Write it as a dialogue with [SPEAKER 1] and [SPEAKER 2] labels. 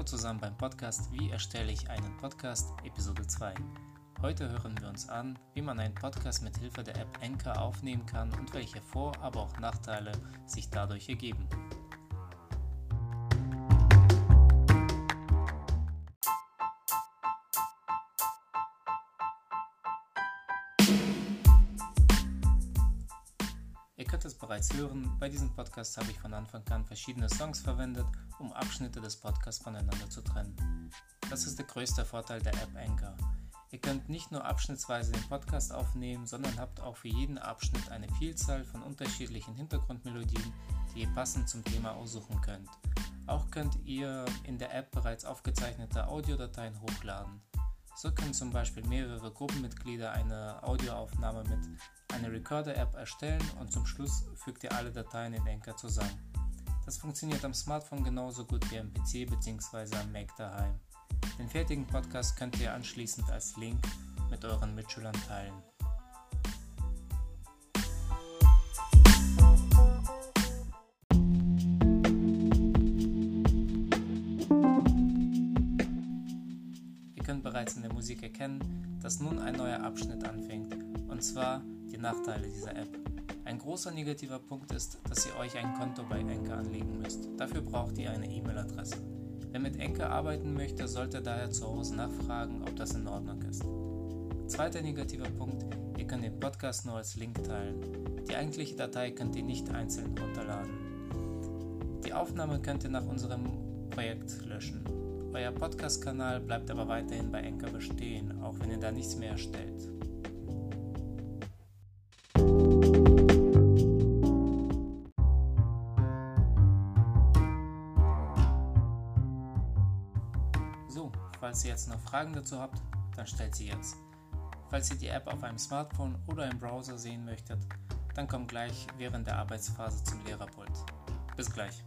[SPEAKER 1] Hallo zusammen beim Podcast Wie erstelle ich einen Podcast, Episode 2. Heute hören wir uns an, wie man einen Podcast mit Hilfe der App Anchor aufnehmen kann und welche Vor-, aber auch Nachteile sich dadurch ergeben. Könnt es bereits hören, bei diesem Podcast habe ich von Anfang an verschiedene Songs verwendet, um Abschnitte des Podcasts voneinander zu trennen. Das ist der größte Vorteil der App Anchor. Ihr könnt nicht nur abschnittsweise den Podcast aufnehmen, sondern habt auch für jeden Abschnitt eine Vielzahl von unterschiedlichen Hintergrundmelodien, die ihr passend zum Thema aussuchen könnt. Auch könnt ihr in der App bereits aufgezeichnete Audiodateien hochladen. So können zum Beispiel mehrere Gruppenmitglieder eine Audioaufnahme mit einer Recorder-App erstellen und zum Schluss fügt ihr alle Dateien in Anchor zusammen. Das funktioniert am Smartphone genauso gut wie am PC bzw. am Mac daheim. Den fertigen Podcast könnt ihr anschließend als Link mit euren Mitschülern teilen. Bereits in der Musik erkennen, dass nun ein neuer Abschnitt anfängt, und zwar die Nachteile dieser App. Ein großer negativer Punkt ist, dass ihr euch ein Konto bei Enker anlegen müsst. Dafür braucht ihr eine E-Mail-Adresse. Wer mit Enker arbeiten möchte, sollte daher zu Hause nachfragen, ob das in Ordnung ist. Zweiter negativer Punkt, ihr könnt den Podcast nur als Link teilen. Die eigentliche Datei könnt ihr nicht einzeln runterladen. Die Aufnahme könnt ihr nach unserem Projekt löschen. Euer Podcast-Kanal bleibt aber weiterhin bei Enker bestehen, auch wenn ihr da nichts mehr erstellt. So, falls ihr jetzt noch Fragen dazu habt, dann stellt sie jetzt. Falls ihr die App auf einem Smartphone oder im Browser sehen möchtet, dann kommt gleich während der Arbeitsphase zum Lehrerpult. Bis gleich.